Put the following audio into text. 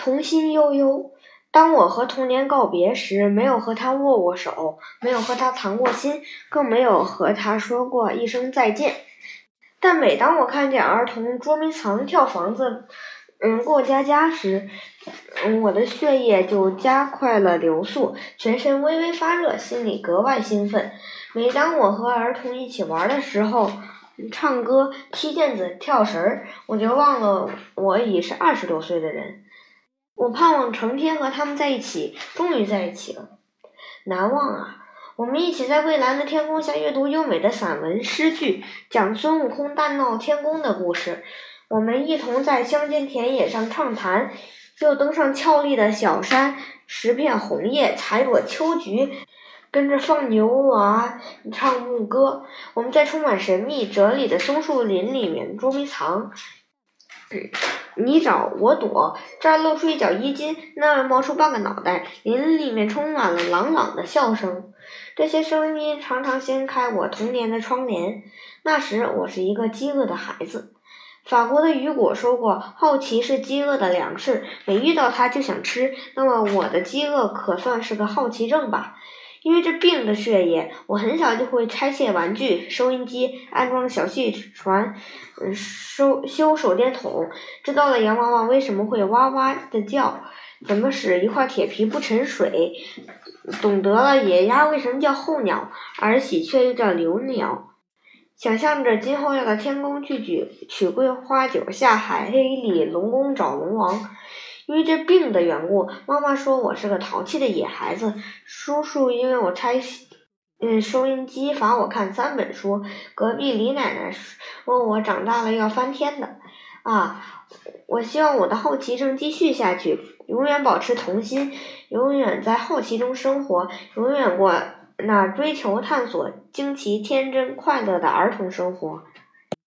童心悠悠。当我和童年告别时，没有和他握握手，没有和他谈过心，更没有和他说过一声再见。但每当我看见儿童捉迷藏、跳房子、嗯过家家时，嗯我的血液就加快了流速，全身微微发热，心里格外兴奋。每当我和儿童一起玩的时候，唱歌、踢毽子、跳绳儿，我就忘了我已是二十多岁的人。我盼望成天和他们在一起，终于在一起了，难忘啊！我们一起在蔚蓝的天空下阅读优美的散文诗句，讲孙悟空大闹天宫的故事。我们一同在乡间田野上畅谈，又登上俏丽的小山，拾片红叶，采朵秋菊，跟着放牛娃唱牧歌。我们在充满神秘哲理的松树林里面捉迷藏。你找我躲，这儿露出一角衣襟，那儿冒出半个脑袋，林里面充满了朗朗的笑声。这些声音常常掀开我童年的窗帘。那时我是一个饥饿的孩子。法国的雨果说过：“好奇是饥饿的粮食，每遇到它就想吃。”那么我的饥饿可算是个好奇症吧？因为这病的血液，我很小就会拆卸玩具、收音机，安装小汽船，嗯，收修手电筒，知道了洋娃娃为什么会哇哇的叫，怎么使一块铁皮不沉水，懂得了野鸭为什么叫候鸟，而喜鹊又叫留鸟，想象着今后要到天宫去举取桂花酒，下海里龙宫找龙王。因为这病的缘故，妈妈说我是个淘气的野孩子。叔叔因为我拆嗯收音机罚我看三本书。隔壁李奶奶说我长大了要翻天的。啊，我希望我的好奇症继续下去，永远保持童心，永远在好奇中生活，永远过那追求、探索、惊奇、天真、快乐的儿童生活。